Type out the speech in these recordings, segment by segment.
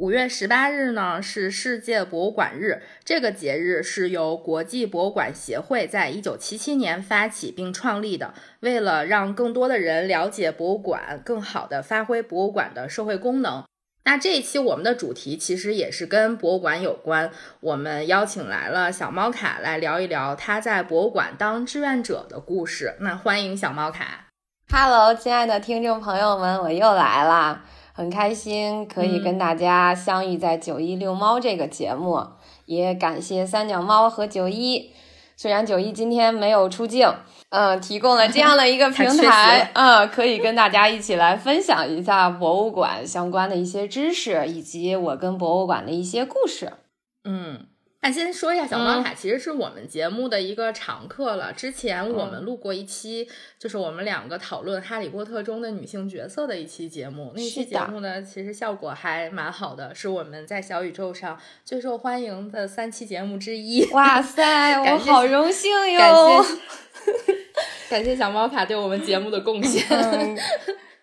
五月十八日呢是世界博物馆日，这个节日是由国际博物馆协会在一九七七年发起并创立的，为了让更多的人了解博物馆，更好的发挥博物馆的社会功能。那这一期我们的主题其实也是跟博物馆有关，我们邀请来了小猫卡来聊一聊他在博物馆当志愿者的故事。那欢迎小猫卡，Hello，亲爱的听众朋友们，我又来啦。很开心可以跟大家相遇在九一遛猫这个节目，也感谢三脚猫和九一。虽然九一今天没有出镜，嗯，提供了这样的一个 平台，嗯，可以跟大家一起来分享一下博物馆相关的一些知识，以及我跟博物馆的一些故事，嗯。那先说一下，小猫卡其实是我们节目的一个常客了。之前我们录过一期，就是我们两个讨论《哈利波特》中的女性角色的一期节目。那期节目呢，其实效果还蛮好的，是我们在小宇宙上最受欢迎的三期节目之一。哇塞，我好荣幸哟！感谢 感谢小猫卡对我们节目的贡献，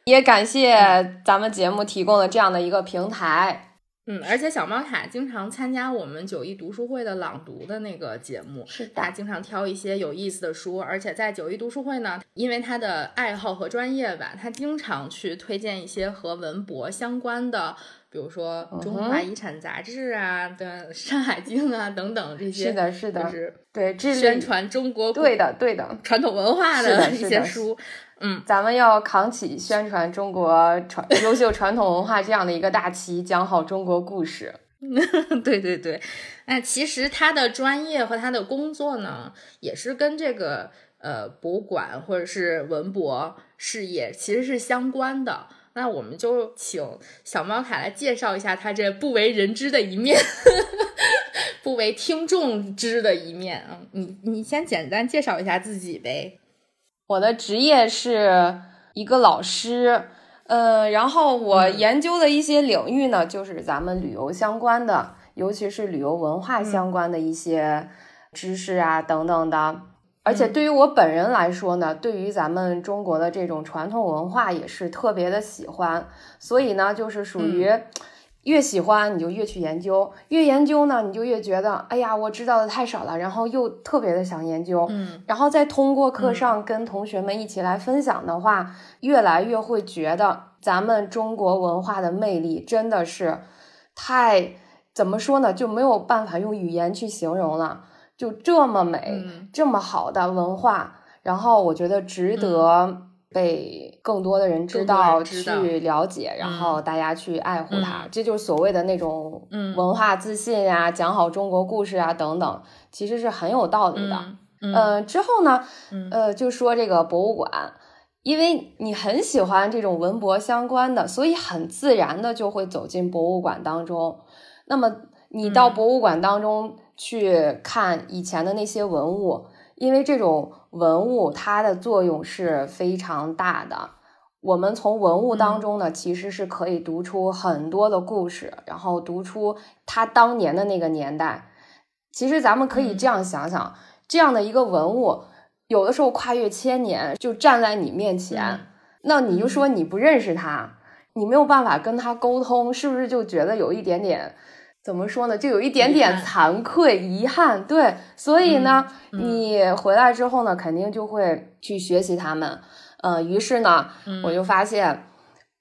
也感谢咱们节目提供了这样的一个平台。嗯，而且小猫卡经常参加我们九一读书会的朗读的那个节目，是他经常挑一些有意思的书，而且在九一读书会呢，因为他的爱好和专业吧，他经常去推荐一些和文博相关的，比如说《中华遗产》杂志啊的《山海经》啊等等这些，是的，是的，就是对宣传中国对的对的传统文化的一些书。嗯，咱们要扛起宣传中国传优秀传统文化这样的一个大旗，讲好中国故事。对 对对，那，其实他的专业和他的工作呢，也是跟这个呃博物馆或者是文博事业其实是相关的。那我们就请小猫卡来介绍一下他这不为人知的一面，不为听众知的一面啊。你你先简单介绍一下自己呗。我的职业是一个老师，呃，然后我研究的一些领域呢，就是咱们旅游相关的，尤其是旅游文化相关的一些知识啊等等的。而且对于我本人来说呢，对于咱们中国的这种传统文化也是特别的喜欢，所以呢，就是属于。越喜欢你就越去研究，越研究呢你就越觉得，哎呀，我知道的太少了，然后又特别的想研究，嗯，然后再通过课上跟同学们一起来分享的话，越来越会觉得咱们中国文化的魅力真的是太怎么说呢，就没有办法用语言去形容了，就这么美，这么好的文化，然后我觉得值得。被更多的人知道、去了解，然后大家去爱护它，这就是所谓的那种文化自信呀，讲好中国故事啊等等，其实是很有道理的。嗯，之后呢，呃，就说这个博物馆，因为你很喜欢这种文博相关的，所以很自然的就会走进博物馆当中。那么你到博物馆当中去看以前的那些文物。因为这种文物，它的作用是非常大的。我们从文物当中呢，其实是可以读出很多的故事，然后读出他当年的那个年代。其实咱们可以这样想想，这样的一个文物，有的时候跨越千年就站在你面前，那你就说你不认识他，你没有办法跟他沟通，是不是就觉得有一点点？怎么说呢？就有一点点惭愧、遗憾，对，所以呢，你回来之后呢，肯定就会去学习他们，嗯，于是呢，我就发现，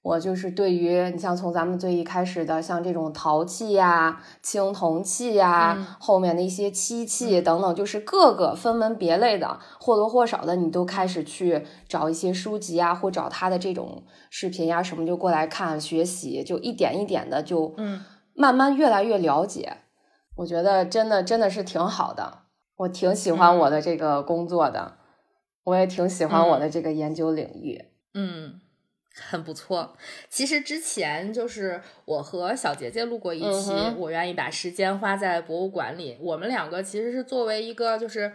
我就是对于你像从咱们最一开始的像这种陶器呀、青铜器呀，后面的一些漆器等等，就是各个分门别类的，或多或少的，你都开始去找一些书籍啊，或找他的这种视频呀什么，就过来看学习，就一点一点的就嗯。慢慢越来越了解，我觉得真的真的是挺好的，我挺喜欢我的这个工作的，我也挺喜欢我的这个研究领域，嗯，很不错。其实之前就是我和小杰杰录过一期，我愿意把时间花在博物馆里。我们两个其实是作为一个就是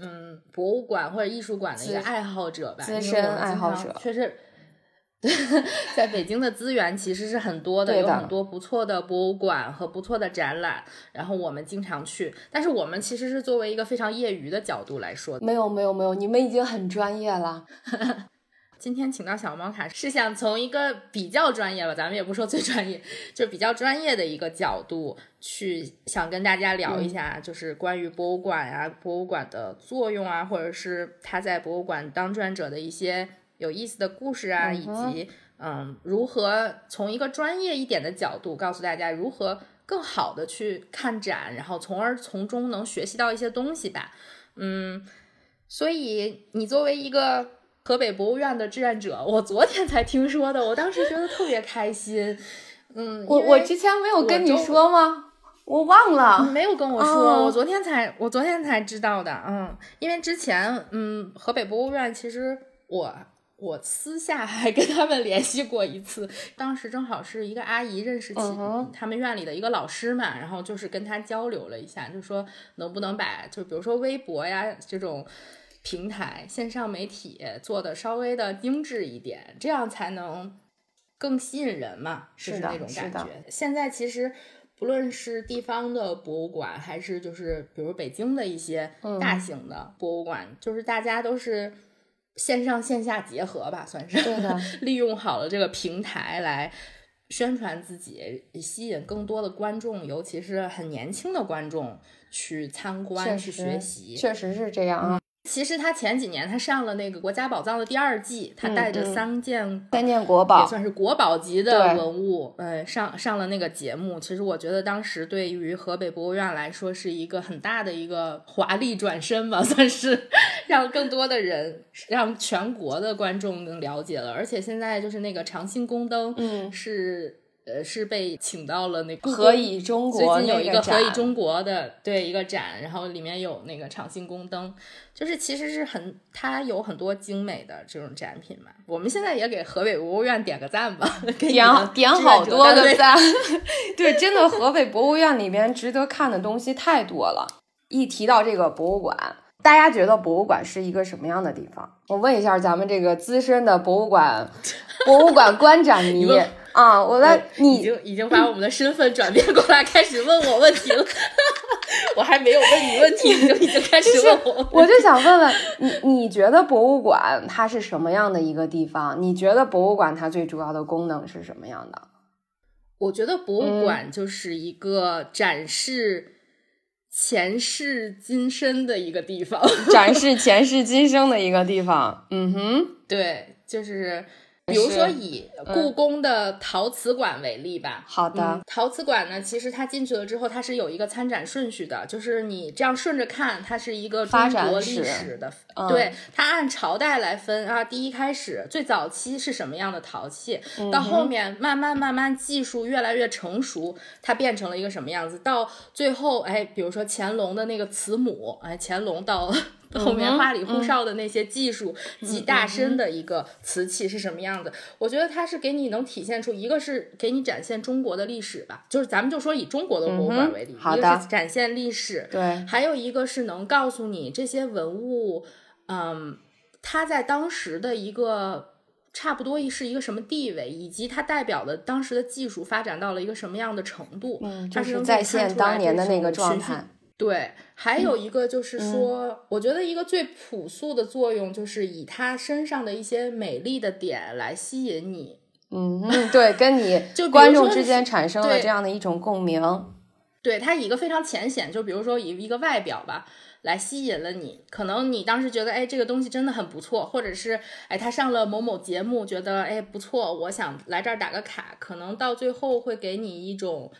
嗯博物馆或者艺术馆的一个爱好者吧，资深爱好者，确实。在北京的资源其实是很多的，有很多不错的博物馆和不错的展览，然后我们经常去。但是我们其实是作为一个非常业余的角度来说，没有没有没有，你们已经很专业了。今天请到小猫卡是想从一个比较专业吧，咱们也不说最专业，就比较专业的一个角度去想跟大家聊一下，就是关于博物馆呀、博物馆的作用啊，或者是他在博物馆当志愿者的一些。有意思的故事啊，以及嗯，如何从一个专业一点的角度告诉大家如何更好的去看展，然后从而从中能学习到一些东西吧。嗯，所以你作为一个河北博物院的志愿者，我昨天才听说的，我当时觉得特别开心。嗯，我我之前没有跟你说吗？我忘了，没有跟我说，我昨天才我昨天才知道的。嗯，因为之前嗯，河北博物院其实我。我私下还跟他们联系过一次，当时正好是一个阿姨认识起他们院里的一个老师嘛，然后就是跟他交流了一下，就说能不能把就比如说微博呀这种平台线上媒体做的稍微的精致一点，这样才能更吸引人嘛，就是那种感觉。现在其实不论是地方的博物馆，还是就是比如北京的一些大型的博物馆，就是大家都是。线上线下结合吧，算是对的，利用好了这个平台来宣传自己，吸引更多的观众，尤其是很年轻的观众去参观、去学习，确实是这样啊。其实他前几年他上了那个国家宝藏的第二季，他带着三件三件国宝，也算是国宝级的文物，呃，上上了那个节目。其实我觉得当时对于河北博物院来说是一个很大的一个华丽转身吧，算是让更多的人，让全国的观众更了解了。而且现在就是那个长兴宫灯，嗯，是。呃，是被请到了那个何以中国最近有一个何以中国的对一个展，然后里面有那个长兴宫灯，就是其实是很它有很多精美的这种展品嘛。我们现在也给河北博物院点个赞吧，点点好多个赞。对，真的河北博物院里面值得看的东西太多了。一提到这个博物馆，大家觉得博物馆是一个什么样的地方？我问一下咱们这个资深的博物馆博物馆观展迷。啊，我在，你已经已经把我们的身份转变过来，开始问我问题了。我还没有问你问题，你就已经开始 问我。我就想问问你，你觉得博物馆它是什么样的一个地方？你觉得博物馆它最主要的功能是什么样的？我觉得博物馆就是一个展示前世今生的一个地方，展示前世今生的一个地方。嗯哼，对，就是。比如说以故宫的陶瓷馆为例吧。好的，陶瓷馆呢，其实它进去了之后，它是有一个参展顺序的，就是你这样顺着看，它是一个中国历史的，对，它按朝代来分啊。第一开始最早期是什么样的陶器，到后面慢慢慢慢技术越来越成熟，它变成了一个什么样子，到最后哎，比如说乾隆的那个慈母，哎，乾隆到。后面花里胡哨的那些技术集大身的一个瓷器是什么样子？我觉得它是给你能体现出，一个是给你展现中国的历史吧，就是咱们就说以中国的博物馆为例，一个是展现历史，对，还有一个是能告诉你这些文物，嗯，它在当时的一个差不多是一个什么地位，以及它代表的当时的技术发展到了一个什么样的程度，嗯，就是再现当年的那个状态。对，还有一个就是说，我觉得一个最朴素的作用就是以他身上的一些美丽的点来吸引你。嗯，对，跟你 就观众之间产生了这样的一种共鸣。对他以一个非常浅显，就比如说以一个外表吧，来吸引了你。可能你当时觉得，哎，这个东西真的很不错，或者是哎，他上了某某节目，觉得哎不错，我想来这儿打个卡。可能到最后会给你一种。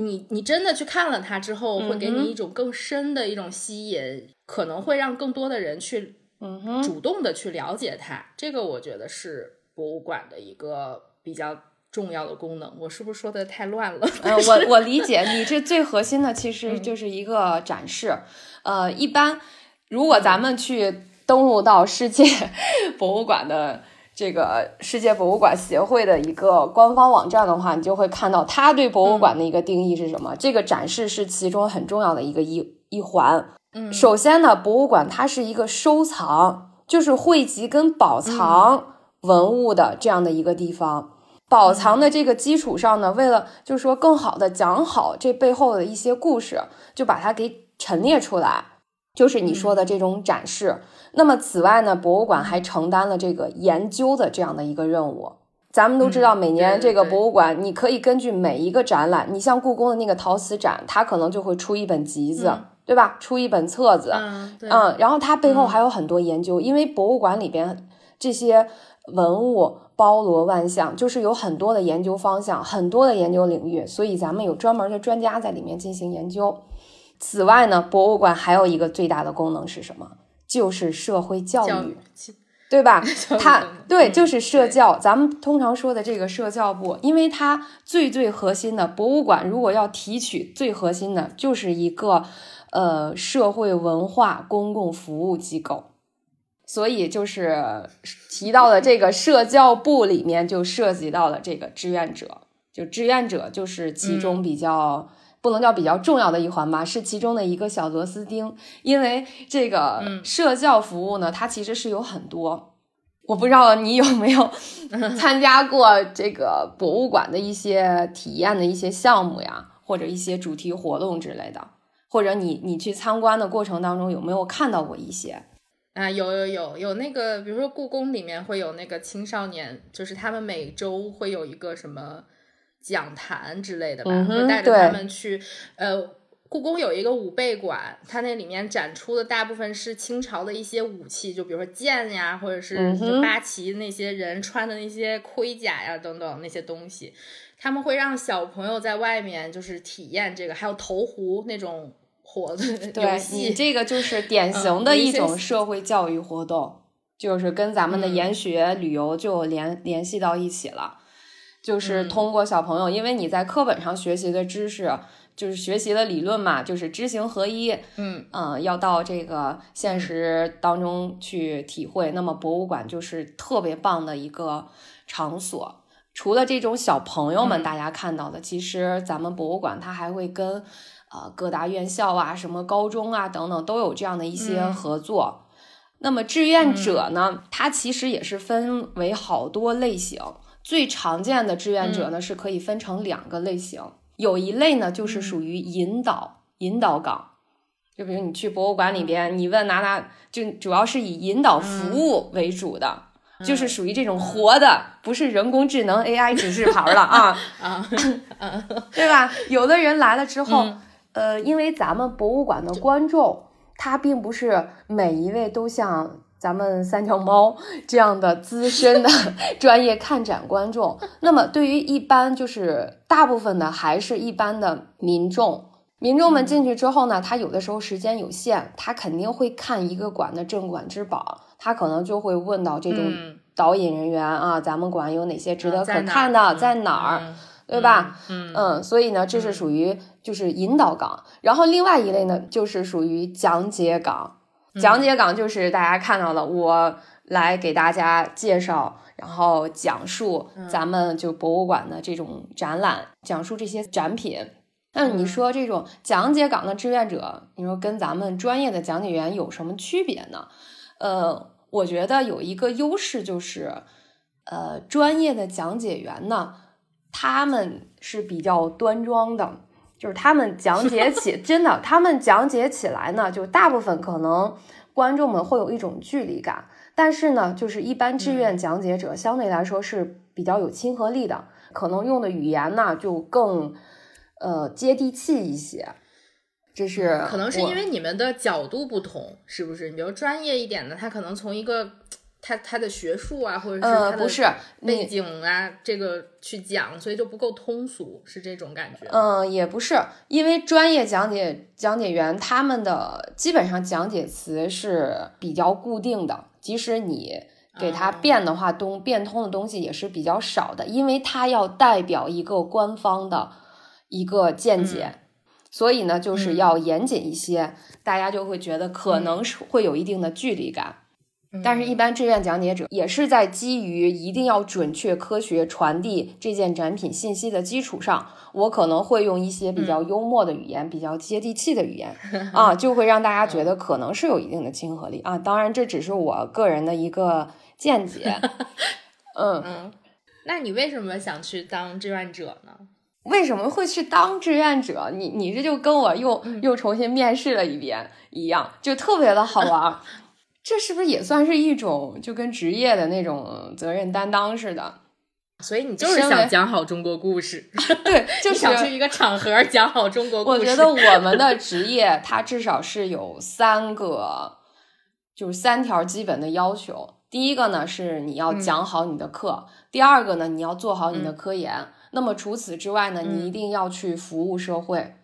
你你真的去看了它之后，会给你一种更深的一种吸引，可能会让更多的人去，嗯主动的去了解它。这个我觉得是博物馆的一个比较重要的功能。我是不是说的太乱了？呃，我我理解，你这最核心的其实就是一个展示。呃，一般如果咱们去登录到世界 博物馆的。这个世界博物馆协会的一个官方网站的话，你就会看到他对博物馆的一个定义是什么。这个展示是其中很重要的一个一一环。嗯，首先呢，博物馆它是一个收藏，就是汇集跟保藏文物的这样的一个地方。保藏的这个基础上呢，为了就是说更好的讲好这背后的一些故事，就把它给陈列出来，就是你说的这种展示。那么此外呢，博物馆还承担了这个研究的这样的一个任务。咱们都知道，每年这个博物馆，你可以根据每一个展览，你像故宫的那个陶瓷展，它可能就会出一本集子，对吧？出一本册子，嗯，嗯，然后它背后还有很多研究，因为博物馆里边这些文物。包罗万象，就是有很多的研究方向，很多的研究领域，所以咱们有专门的专家在里面进行研究。此外呢，博物馆还有一个最大的功能是什么？就是社会教育，对吧？它对，就是社教。咱们通常说的这个社教部，因为它最最核心的博物馆，如果要提取最核心的，就是一个呃社会文化公共服务机构。所以就是提到的这个社教部里面就涉及到了这个志愿者，就志愿者就是其中比较不能叫比较重要的一环吧，是其中的一个小螺丝钉。因为这个社教服务呢，它其实是有很多，我不知道你有没有 参加过这个博物馆的一些体验的一些项目呀，或者一些主题活动之类的，或者你你去参观的过程当中有没有看到过一些？啊，有有有有那个，比如说故宫里面会有那个青少年，就是他们每周会有一个什么讲坛之类的吧，会带着他们去。呃，故宫有一个武备馆，它那里面展出的大部分是清朝的一些武器，就比如说剑呀，或者是八旗那些人穿的那些盔甲呀等等那些东西，他们会让小朋友在外面就是体验这个，还有投壶那种。活的对 你这个就是典型的一种社会教育活动，就是跟咱们的研学旅游就联联系到一起了。就是通过小朋友，因为你在课本上学习的知识，就是学习的理论嘛，就是知行合一。嗯嗯，要到这个现实当中去体会。那么博物馆就是特别棒的一个场所。除了这种小朋友们大家看到的，其实咱们博物馆它还会跟。呃，各大院校啊，什么高中啊等等，都有这样的一些合作。那么志愿者呢，它其实也是分为好多类型。最常见的志愿者呢，是可以分成两个类型。有一类呢，就是属于引导引导岗，就比如你去博物馆里边，你问哪哪，就主要是以引导服务为主的，就是属于这种活的，不是人工智能 AI 指示牌了啊啊，对吧？有的人来了之后。呃，因为咱们博物馆的观众，他并不是每一位都像咱们三条猫这样的资深的 专业看展观众。那么，对于一般就是大部分的还是一般的民众，民众们进去之后呢，他有的时候时间有限，他肯定会看一个馆的镇馆之宝，他可能就会问到这种导引人员啊，咱们馆有哪些值得可看的，在哪儿？对吧？嗯嗯，所以呢，这是属于就是引导岗，然后另外一类呢，就是属于讲解岗。讲解岗就是大家看到了，我来给大家介绍，然后讲述咱们就博物馆的这种展览，讲述这些展品。那你说这种讲解岗的志愿者，你说跟咱们专业的讲解员有什么区别呢？呃，我觉得有一个优势就是，呃，专业的讲解员呢。他们是比较端庄的，就是他们讲解起 真的，他们讲解起来呢，就大部分可能观众们会有一种距离感，但是呢，就是一般志愿讲解者相对来说是比较有亲和力的，可能用的语言呢就更呃接地气一些。这是可能是因为你们的角度不同，是不是？你比如专业一点的，他可能从一个。他他的学术啊，或者是呃不是背景啊，这个去讲，所以就不够通俗，是这种感觉。嗯，也不是，因为专业讲解讲解员他们的基本上讲解词是比较固定的，即使你给他变的话，东变通的东西也是比较少的，因为他要代表一个官方的一个见解，所以呢，就是要严谨一些，大家就会觉得可能是会有一定的距离感。但是，一般志愿讲解者也是在基于一定要准确、科学传递这件展品信息的基础上，我可能会用一些比较幽默的语言、比较接地气的语言 啊，就会让大家觉得可能是有一定的亲和力啊。当然，这只是我个人的一个见解。嗯嗯，那你为什么想去当志愿者呢？为什么会去当志愿者？你你这就跟我又又重新面试了一遍一样，就特别的好玩。这是不是也算是一种就跟职业的那种责任担当似的？所以你就是想讲好中国故事，对，就想去一个场合讲好中国故事。我觉得我们的职业它至少是有三个，就是三条基本的要求。第一个呢是你要讲好你的课，第二个呢你要做好你的科研。那么除此之外呢，你一定要去服务社会，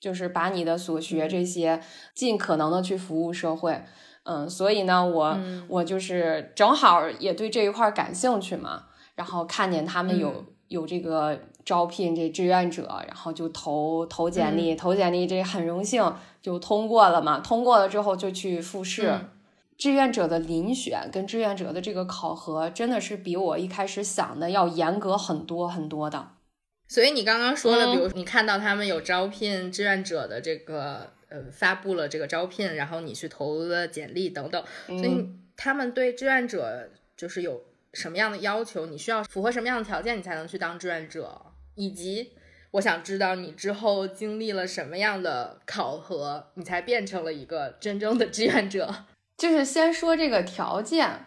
就是把你的所学这些尽可能的去服务社会。嗯，所以呢，我我就是正好也对这一块感兴趣嘛，然后看见他们有有这个招聘这志愿者，然后就投投简历，投简历这很荣幸就通过了嘛，通过了之后就去复试。志愿者的遴选跟志愿者的这个考核，真的是比我一开始想的要严格很多很多的。所以你刚刚说的，比如你看到他们有招聘志愿者的这个。呃，发布了这个招聘，然后你去投了简历等等，所以他们对志愿者就是有什么样的要求？你需要符合什么样的条件，你才能去当志愿者？以及我想知道你之后经历了什么样的考核，你才变成了一个真正的志愿者？就是先说这个条件，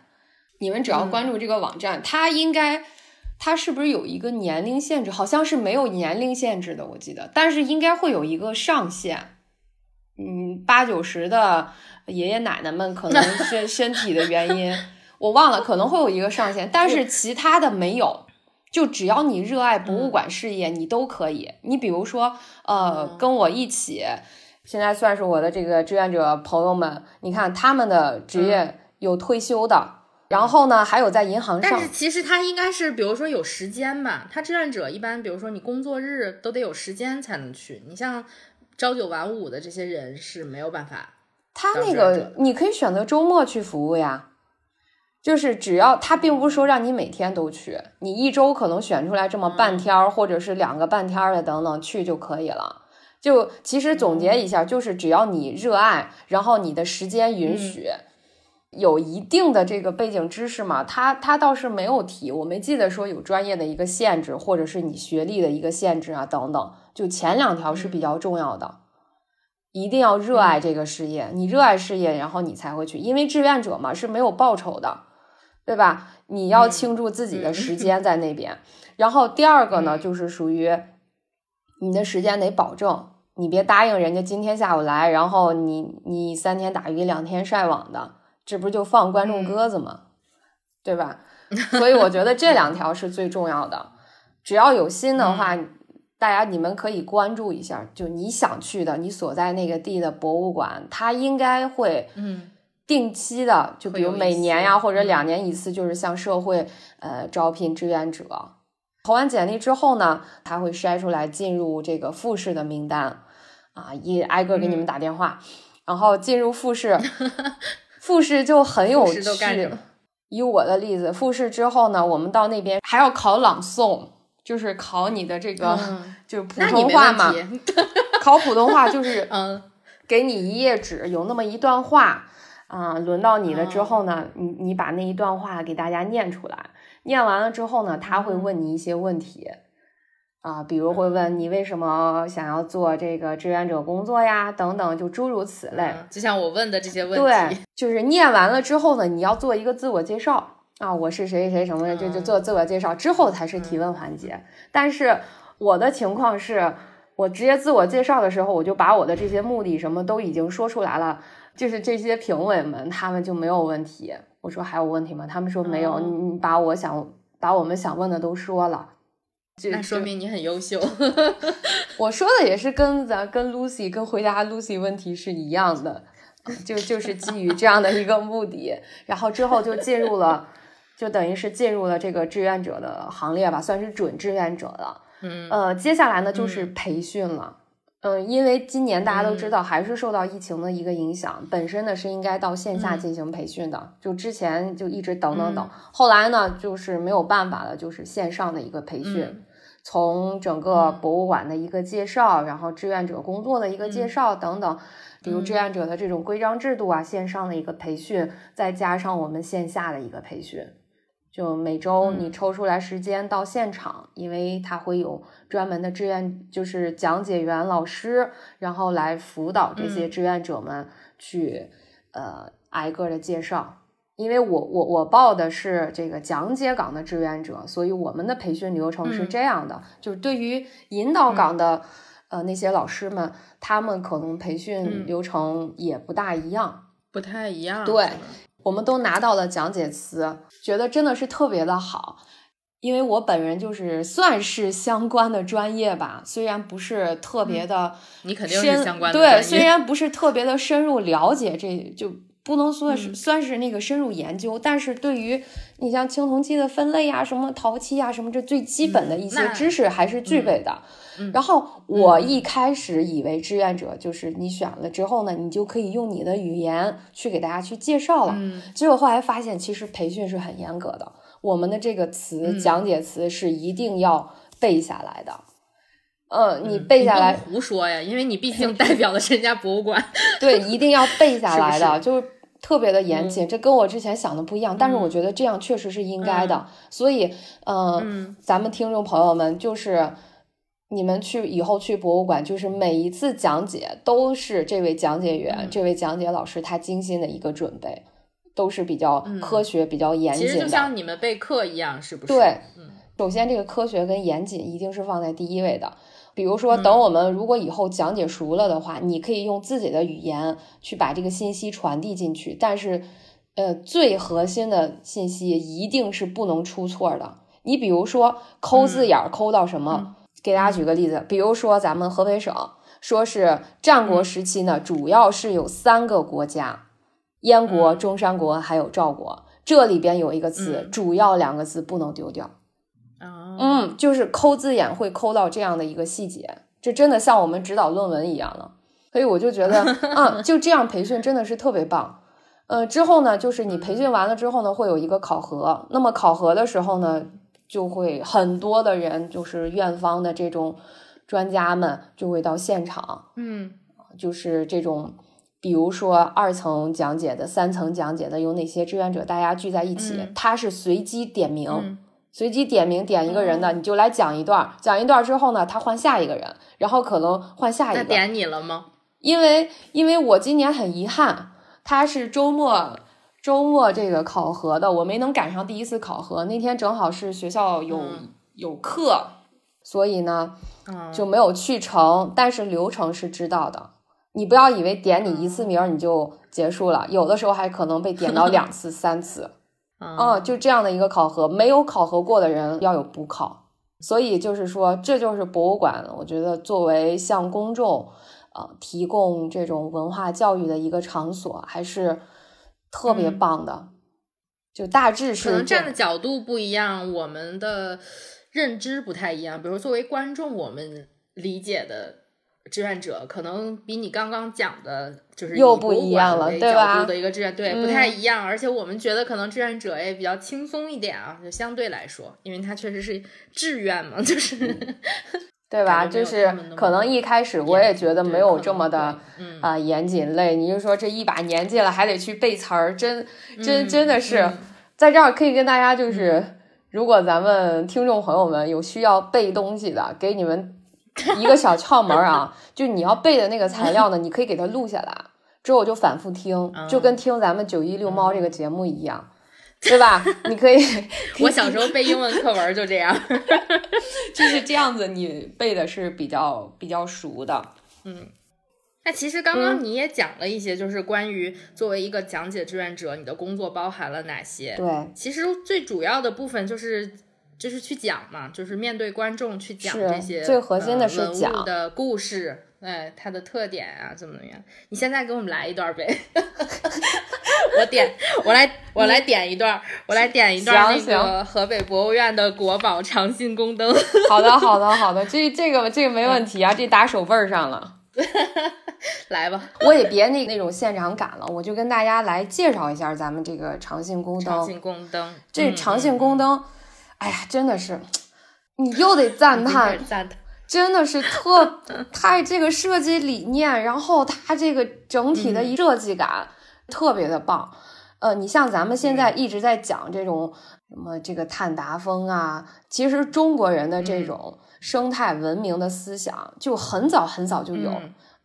你们只要关注这个网站，它应该它是不是有一个年龄限制？好像是没有年龄限制的，我记得，但是应该会有一个上限。嗯，八九十的爷爷奶奶们可能 身身体的原因，我忘了，可能会有一个上限，但是其他的没有，就只要你热爱博物馆事业，你都可以。你比如说，呃，跟我一起，现在算是我的这个志愿者朋友们，你看他们的职业有退休的，然后呢，还有在银行上。但是其实他应该是，比如说有时间吧，他志愿者一般，比如说你工作日都得有时间才能去，你像。朝九晚五的这些人是没有办法。他那个你可以选择周末去服务呀，就是只要他并不是说让你每天都去，你一周可能选出来这么半天儿或者是两个半天儿的等等去就可以了。就其实总结一下，就是只要你热爱，然后你的时间允许，有一定的这个背景知识嘛，他他倒是没有提，我没记得说有专业的一个限制，或者是你学历的一个限制啊等等。就前两条是比较重要的，一定要热爱这个事业。你热爱事业，然后你才会去，因为志愿者嘛是没有报酬的，对吧？你要倾注自己的时间在那边。然后第二个呢，就是属于你的时间得保证，你别答应人家今天下午来，然后你你三天打鱼两天晒网的，这不就放观众鸽子吗？对吧？所以我觉得这两条是最重要的。只要有心的话。大家，你们可以关注一下，就你想去的，你所在那个地的博物馆，它应该会，嗯，定期的，就比如每年呀，或者两年一次，就是向社会呃招聘志愿者。投完简历之后呢，他会筛出来进入这个复试的名单，啊，一挨个给你们打电话，然后进入复试，复试就很有趣。以我的例子，复试之后呢，我们到那边还要考朗诵。就是考你的这个，就是普通话嘛。考普通话就是，嗯，给你一页纸，有那么一段话，啊，轮到你了之后呢，你你把那一段话给大家念出来。念完了之后呢，他会问你一些问题，啊，比如会问你为什么想要做这个志愿者工作呀，等等，就诸如此类。就像我问的这些问题。对，就是念完了之后呢，你要做一个自我介绍。啊，我是谁谁什么的，就就做自我介绍之后才是提问环节。但是我的情况是，我直接自我介绍的时候，我就把我的这些目的什么都已经说出来了。就是这些评委们他们就没有问题。我说还有问题吗？他们说没有。你你把我想把我们想问的都说了，那说明你很优秀。我说的也是跟咱跟 Lucy 跟回答 Lucy 问题是一样的，就就是基于这样的一个目的，然后之后就进入了。就等于是进入了这个志愿者的行列吧，算是准志愿者了。嗯，呃，接下来呢就是培训了。嗯，因为今年大家都知道，还是受到疫情的一个影响，本身呢是应该到线下进行培训的，就之前就一直等等等，后来呢就是没有办法了，就是线上的一个培训，从整个博物馆的一个介绍，然后志愿者工作的一个介绍等等，比如志愿者的这种规章制度啊，线上的一个培训，再加上我们线下的一个培训。就每周你抽出来时间到现场，因为他会有专门的志愿，就是讲解员老师，然后来辅导这些志愿者们去呃挨个的介绍。因为我我我报的是这个讲解岗的志愿者，所以我们的培训流程是这样的，就是对于引导岗的呃那些老师们，他们可能培训流程也不大一样，不太一样，对。我们都拿到了讲解词，觉得真的是特别的好，因为我本人就是算是相关的专业吧，虽然不是特别的，你肯定是相关的对，虽然不是特别的深入了解，这就不能算是算是那个深入研究，但是对于你像青铜器的分类呀、什么陶器呀、什么这最基本的一些知识还是具备的。然后我一开始以为志愿者就是你选了之后呢，你就可以用你的语言去给大家去介绍了。结果后来发现，其实培训是很严格的。我们的这个词讲解词是一定要背下来的。嗯，你背下来胡说呀，因为你毕竟代表的是人家博物馆。对，一定要背下来的，就是特别的严谨。这跟我之前想的不一样，但是我觉得这样确实是应该的。所以，嗯，咱们听众朋友们就是。你们去以后去博物馆，就是每一次讲解都是这位讲解员、这位讲解老师他精心的一个准备，都是比较科学、比较严谨的。其实就像你们备课一样，是不是？对，首先这个科学跟严谨一定是放在第一位的。比如说，等我们如果以后讲解熟了的话，你可以用自己的语言去把这个信息传递进去，但是，呃，最核心的信息一定是不能出错的。你比如说抠字眼儿，抠到什么？给大家举个例子，比如说咱们河北省，说是战国时期呢，主要是有三个国家，燕国、中山国还有赵国。这里边有一个词，主要两个字不能丢掉。嗯，就是抠字眼会抠到这样的一个细节，这真的像我们指导论文一样了。所以我就觉得，嗯，就这样培训真的是特别棒。嗯，之后呢，就是你培训完了之后呢，会有一个考核。那么考核的时候呢？就会很多的人，就是院方的这种专家们就会到现场，嗯，就是这种，比如说二层讲解的、三层讲解的，有哪些志愿者大家聚在一起，他是随机点名，随机点名点一个人的，你就来讲一段，讲一段之后呢，他换下一个人，然后可能换下一个。点你了吗？因为因为我今年很遗憾，他是周末。周末这个考核的，我没能赶上第一次考核，那天正好是学校有有课，所以呢就没有去成。但是流程是知道的，你不要以为点你一次名你就结束了，有的时候还可能被点到两 次、三次。嗯，就这样的一个考核，没有考核过的人要有补考。所以就是说，这就是博物馆，我觉得作为向公众呃提供这种文化教育的一个场所，还是。特别棒的，就大致是可能站的角度不一样，我们的认知不太一样。比如作为观众，我们理解的志愿者，可能比你刚刚讲的，就是又不一样了，对吧？的一个志愿对不太一样，而且我们觉得可能志愿者也比较轻松一点啊，就相对来说，因为他确实是志愿嘛，就是。对吧？就是可能一开始我也觉得没有这么的啊严谨累。你就说这一把年纪了还得去背词儿，真真真的是在这儿可以跟大家就是，如果咱们听众朋友们有需要背东西的，给你们一个小窍门啊，就你要背的那个材料呢，你可以给它录下来，之后就反复听，就跟听咱们九一六猫这个节目一样。对吧？你可以，我小时候背英文课文就这样，就是这样子，你背的是比较比较熟的。嗯，那其实刚刚你也讲了一些，就是关于作为一个讲解志愿者，你的工作包含了哪些？对，其实最主要的部分就是就是去讲嘛，就是面对观众去讲这些最核心的是讲的故事，哎，它的特点啊，怎么怎么样？你现在给我们来一段呗。我点，我来，我来点一段，我来点一段那个河北博物院的国宝长信宫灯。好的，好的，好的，这这个这个没问题啊，这打手背上了。来吧，我也别那那种现场感了，我就跟大家来介绍一下咱们这个长信宫灯。长信宫灯，这长信宫灯，哎呀，真的是，你又得赞叹，赞叹，真的是特 太这个设计理念，然后它这个整体的设计感特别的棒。呃，你像咱们现在一直在讲这种什么这个碳达峰啊，其实中国人的这种生态文明的思想就很早很早就有。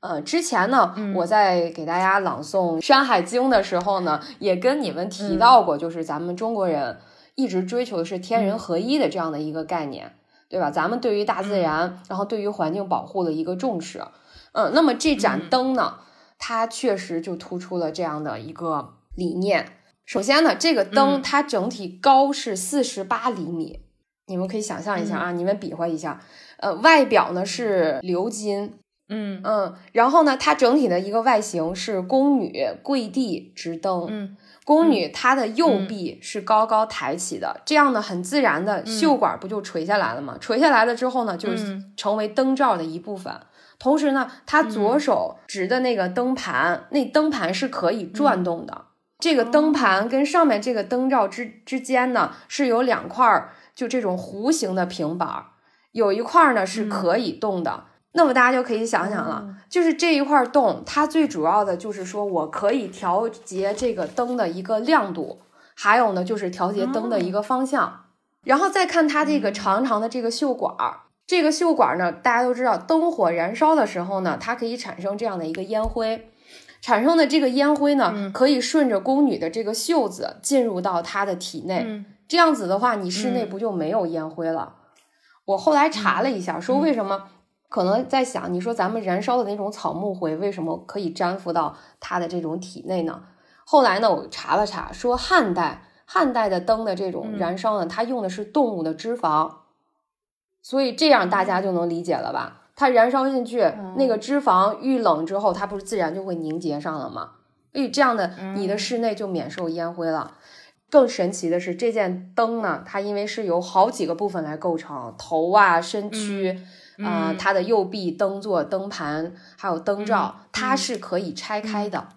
呃，之前呢，我在给大家朗诵《山海经》的时候呢，也跟你们提到过，就是咱们中国人一直追求的是天人合一的这样的一个概念，对吧？咱们对于大自然，然后对于环境保护的一个重视。嗯，那么这盏灯呢，它确实就突出了这样的一个理念。首先呢，这个灯它整体高是四十八厘米，你们可以想象一下啊，你们比划一下。呃，外表呢是鎏金。嗯嗯，然后呢，它整体的一个外形是宫女跪地执灯，嗯，宫女她的右臂是高高抬起的，这样呢很自然的袖管不就垂下来了吗？垂下来了之后呢，就是成为灯罩的一部分。同时呢，她左手执的那个灯盘，那灯盘是可以转动的。这个灯盘跟上面这个灯罩之之间呢，是有两块就这种弧形的平板，有一块呢是可以动的。那么大家就可以想想了，就是这一块洞，它最主要的就是说我可以调节这个灯的一个亮度，还有呢就是调节灯的一个方向。然后再看它这个长长的这个袖管儿，这个袖管呢，大家都知道，灯火燃烧的时候呢，它可以产生这样的一个烟灰，产生的这个烟灰呢，可以顺着宫女的这个袖子进入到她的体内，这样子的话，你室内不就没有烟灰了？我后来查了一下，说为什么？可能在想，你说咱们燃烧的那种草木灰为什么可以粘附到它的这种体内呢？后来呢，我查了查，说汉代汉代的灯的这种燃烧呢，它用的是动物的脂肪，所以这样大家就能理解了吧？它燃烧进去，那个脂肪遇冷之后，它不是自然就会凝结上了吗？所以这样的你的室内就免受烟灰了。更神奇的是，这件灯呢，它因为是由好几个部分来构成，头啊、身躯。啊，它的右臂、灯座、灯盘还有灯罩，它是可以拆开的。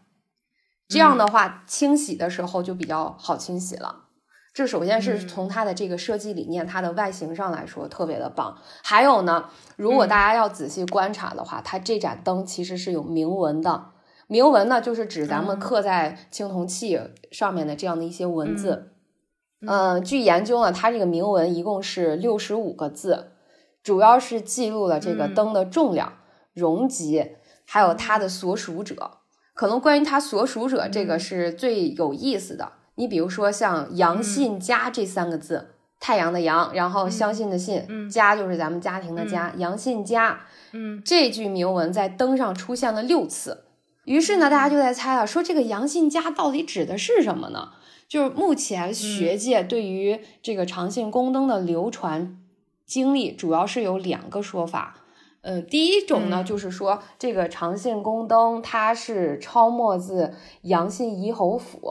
这样的话，清洗的时候就比较好清洗了。这首先是从它的这个设计理念、它的外形上来说特别的棒。还有呢，如果大家要仔细观察的话，它这盏灯其实是有铭文的。铭文呢，就是指咱们刻在青铜器上面的这样的一些文字。嗯，据研究呢，它这个铭文一共是六十五个字。主要是记录了这个灯的重量、容积，还有它的所属者。可能关于它所属者这个是最有意思的。你比如说像“阳信家”这三个字，太阳的阳，然后相信的信，家就是咱们家庭的家，阳信家。嗯，这句铭文在灯上出现了六次。于是呢，大家就在猜了，说这个阳信家到底指的是什么呢？就是目前学界对于这个长信宫灯的流传。经历主要是有两个说法，呃，第一种呢，就是说这个长信宫灯它是抄没自阳信仪侯府，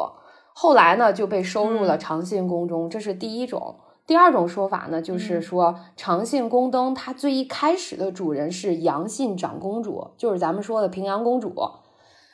后来呢就被收入了长信宫中，这是第一种。第二种说法呢，就是说长信宫灯它最一开始的主人是阳信长公主，就是咱们说的平阳公主。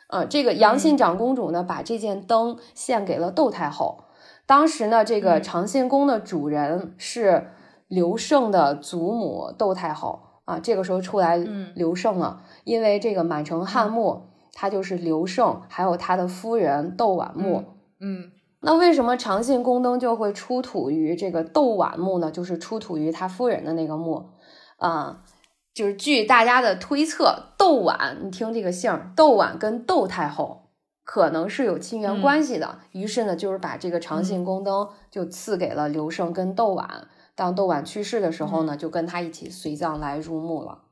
呃，这个阳信长公主呢，把这件灯献给了窦太后。当时呢，这个长信宫的主人是。刘胜的祖母窦太后啊，这个时候出来刘胜了，因为这个满城汉墓，他就是刘胜，还有他的夫人窦婉墓。嗯，那为什么长信宫灯就会出土于这个窦婉墓呢？就是出土于他夫人的那个墓。啊，就是据大家的推测，窦婉，你听这个姓，窦婉跟窦太后可能是有亲缘关系的，于是呢，就是把这个长信宫灯就赐给了刘胜跟窦婉。当窦绾去世的时候呢，就跟他一起随葬来入墓了。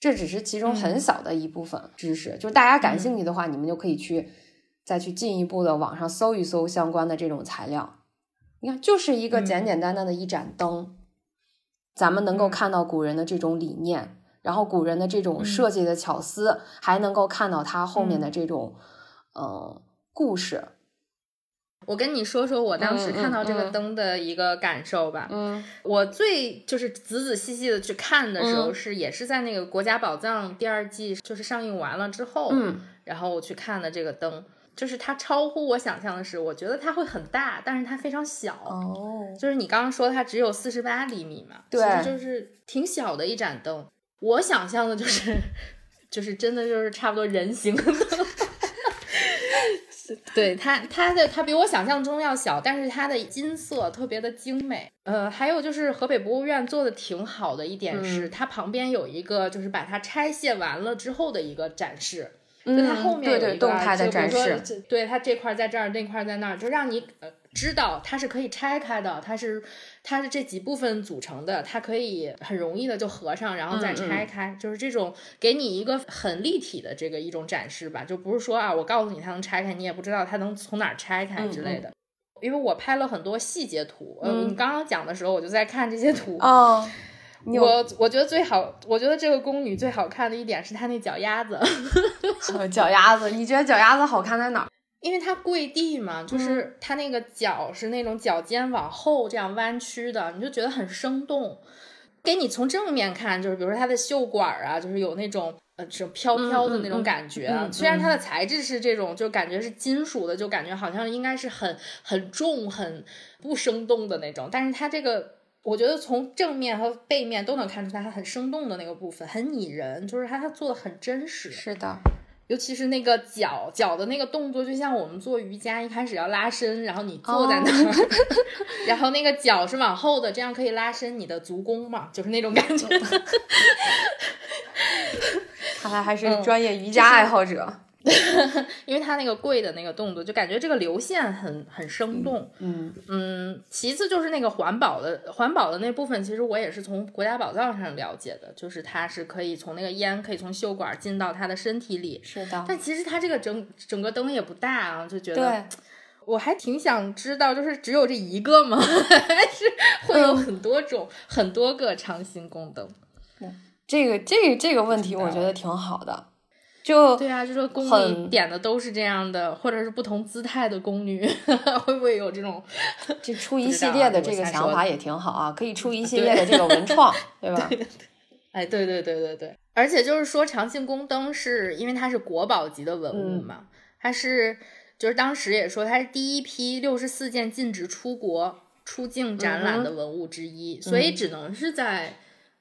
这只是其中很小的一部分知识，就是大家感兴趣的话，你们就可以去再去进一步的网上搜一搜相关的这种材料。你看，就是一个简简单单的一盏灯，咱们能够看到古人的这种理念，然后古人的这种设计的巧思，还能够看到他后面的这种嗯故事。我跟你说说我当时看到这个灯的一个感受吧。嗯，我最就是仔仔细细的去看的时候，是也是在那个《国家宝藏》第二季就是上映完了之后，嗯，然后我去看的这个灯，就是它超乎我想象的是，我觉得它会很大，但是它非常小。哦，就是你刚刚说它只有四十八厘米嘛，对，就是挺小的一盏灯。我想象的就是，就是真的就是差不多人形的灯。对它，它的它比我想象中要小，但是它的金色特别的精美。呃，还有就是河北博物院做的挺好的一点是，它旁边有一个就是把它拆卸完了之后的一个展示，就它后面有一个就比如说，对它这块在这儿，那块在那儿，就让你呃。知道它是可以拆开的，它是它是这几部分组成的，它可以很容易的就合上，然后再拆开，就是这种给你一个很立体的这个一种展示吧，就不是说啊，我告诉你它能拆开，你也不知道它能从哪儿拆开之类的。因为我拍了很多细节图，嗯，你刚刚讲的时候我就在看这些图哦。我我觉得最好，我觉得这个宫女最好看的一点是她那脚丫子，脚丫子，你觉得脚丫子好看在哪儿？因为它跪地嘛，就是它那个脚是那种脚尖往后这样弯曲的，你就觉得很生动。给你从正面看，就是比如说它的袖管啊，就是有那种呃这种飘飘的那种感觉。虽然它的材质是这种，就感觉是金属的，就感觉好像应该是很很重、很不生动的那种。但是它这个，我觉得从正面和背面都能看出它很生动的那个部分，很拟人，就是它它做的很真实。是的。尤其是那个脚脚的那个动作，就像我们做瑜伽一开始要拉伸，然后你坐在那儿，然后那个脚是往后的，这样可以拉伸你的足弓嘛，就是那种感觉。看来还是专业瑜伽爱好者。因为他那个跪的那个动作，就感觉这个流线很很生动。嗯嗯，其次就是那个环保的环保的那部分，其实我也是从国家宝藏上了解的，就是它是可以从那个烟可以从袖管进到他的身体里。是的。但其实它这个整整个灯也不大啊，就觉得，我还挺想知道，就是只有这一个吗？还是会有很多种很多个长形宫灯？这个这这个问题，我觉得挺好的。就对啊，就说宫女点的都是这样的，或者是不同姿态的宫女，会不会有这种？这出 一系列的这个想法也挺好啊，可以出一 系列的这个文创，对吧？哎，对对对对对，而且就是说长庆宫灯是因为它是国宝级的文物嘛，它是就是当时也说它是第一批六十四件禁止出国出境展览的文物之一，所以只能是在。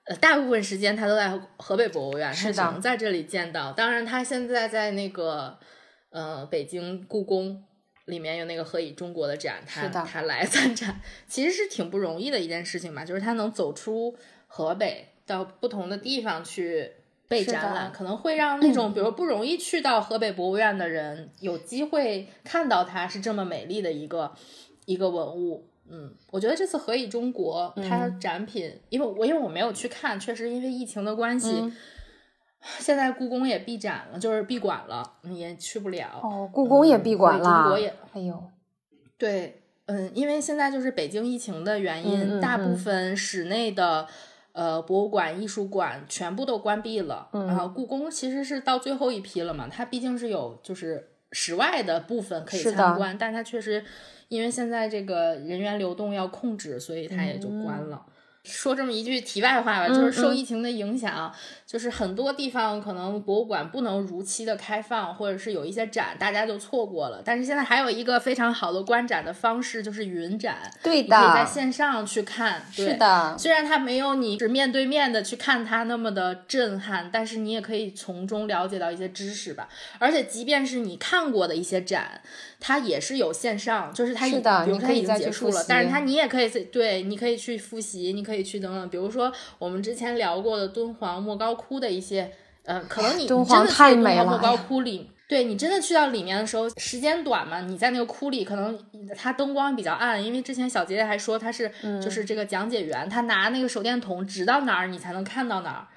呃，大部分时间他都在河北博物院，他只能在这里见到。当然，他现在在那个呃北京故宫里面有那个“何以中国”的展，他他来参展，其实是挺不容易的一件事情吧。就是他能走出河北到不同的地方去被展览，可能会让那种比如 不容易去到河北博物院的人有机会看到它是这么美丽的一个一个文物。嗯，我觉得这次何以中国它展品，因为我因为我没有去看，确实因为疫情的关系，现在故宫也闭展了，就是闭馆了，也去不了。哦，故宫也闭馆了。中国也，哎呦，对，嗯，因为现在就是北京疫情的原因，大部分室内的呃博物馆、艺术馆全部都关闭了。然后故宫其实是到最后一批了嘛，它毕竟是有就是室外的部分可以参观，但它确实。因为现在这个人员流动要控制，所以它也就关了。说这么一句题外话吧，就是受疫情的影响，就是很多地方可能博物馆不能如期的开放，或者是有一些展大家就错过了。但是现在还有一个非常好的观展的方式，就是云展，对的，可以在线上去看。是的，虽然它没有你只面对面的去看它那么的震撼，但是你也可以从中了解到一些知识吧。而且即便是你看过的一些展，它也是有线上，就是它是的，它已经结束了，但是它你也可以对，你可以去复习，你可以。去等等，比如说我们之前聊过的敦煌莫高窟的一些，呃，可能你真的去敦煌莫高窟里，对你真的去到里面的时候，时间短嘛，你在那个窟里，可能它灯光比较暗，因为之前小杰姐还说他是就是这个讲解员，他拿那个手电筒指到哪儿，你才能看到哪儿。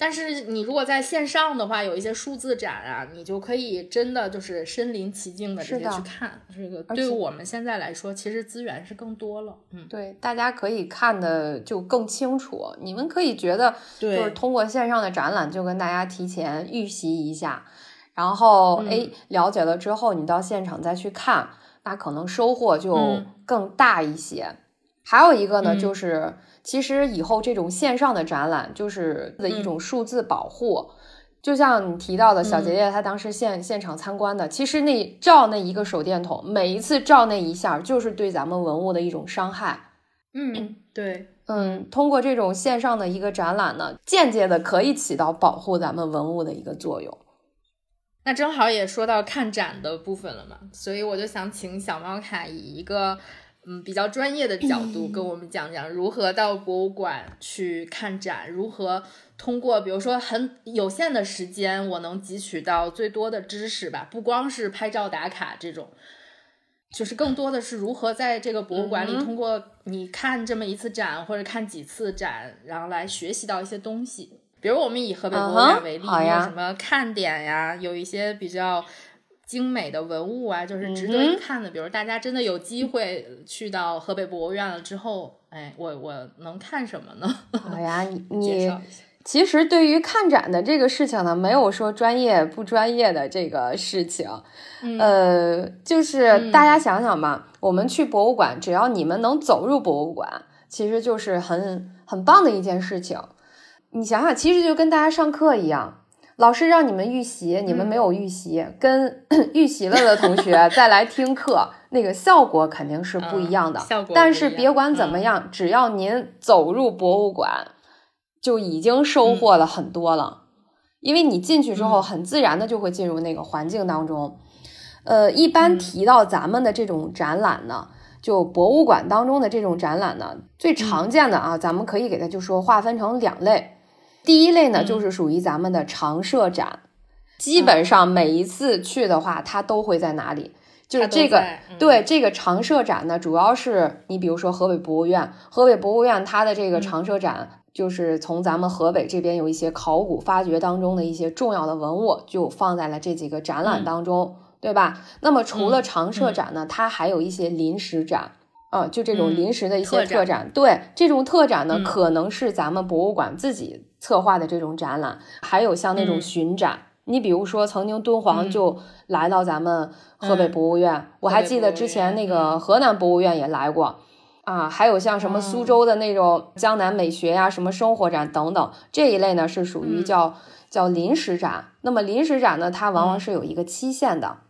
但是你如果在线上的话，有一些数字展啊，你就可以真的就是身临其境的直接去看。这个对于我们现在来说，其实资源是更多了。嗯，对，大家可以看的就更清楚。你们可以觉得，就是通过线上的展览，就跟大家提前预习一下，然后哎了解了之后，你到现场再去看，那可能收获就更大一些。还有一个呢，就是其实以后这种线上的展览就是的一种数字保护。就像你提到的小杰杰，他当时现现场参观的，其实那照那一个手电筒，每一次照那一下，就是对咱们文物的一种伤害。嗯，对，嗯，通过这种线上的一个展览呢，间接的可以起到保护咱们文物的一个作用。那正好也说到看展的部分了嘛，所以我就想请小猫卡以一个。嗯，比较专业的角度跟我们讲讲如何到博物馆去看展，如何通过比如说很有限的时间，我能汲取到最多的知识吧。不光是拍照打卡这种，就是更多的是如何在这个博物馆里，通过你看这么一次展或者看几次展，然后来学习到一些东西。比如我们以河北博物馆为例，有什么看点呀？有一些比较。精美的文物啊，就是值得一看的。比如大家真的有机会去到河北博物院了之后，哎，我我能看什么呢？好 呀，你你其实对于看展的这个事情呢，没有说专业不专业的这个事情。呃，就是大家想想吧，我们去博物馆，只要你们能走入博物馆，其实就是很很棒的一件事情。你想想，其实就跟大家上课一样。老师让你们预习，你们没有预习，跟 预习了的同学 再来听课，那个效果肯定是不一样的。效果。但是别管怎么样，只要您走入博物馆，就已经收获了很多了。因为你进去之后，很自然的就会进入那个环境当中。呃，一般提到咱们的这种展览呢，就博物馆当中的这种展览呢，最常见的啊，咱们可以给它就说划分成两类。第一类呢，就是属于咱们的常设展，基本上每一次去的话，它都会在哪里？就是这个，对这个常设展呢，主要是你比如说河北博物院，河北博物院它的这个常设展，就是从咱们河北这边有一些考古发掘当中的一些重要的文物，就放在了这几个展览当中，对吧？那么除了常设展呢，它还有一些临时展。啊，就这种临时的一些特展，对这种特展呢，可能是咱们博物馆自己策划的这种展览，还有像那种巡展。你比如说，曾经敦煌就来到咱们河北博物院，我还记得之前那个河南博物院也来过啊。还有像什么苏州的那种江南美学呀、什么生活展等等这一类呢，是属于叫叫临时展。那么临时展呢，它往往是有一个期限的。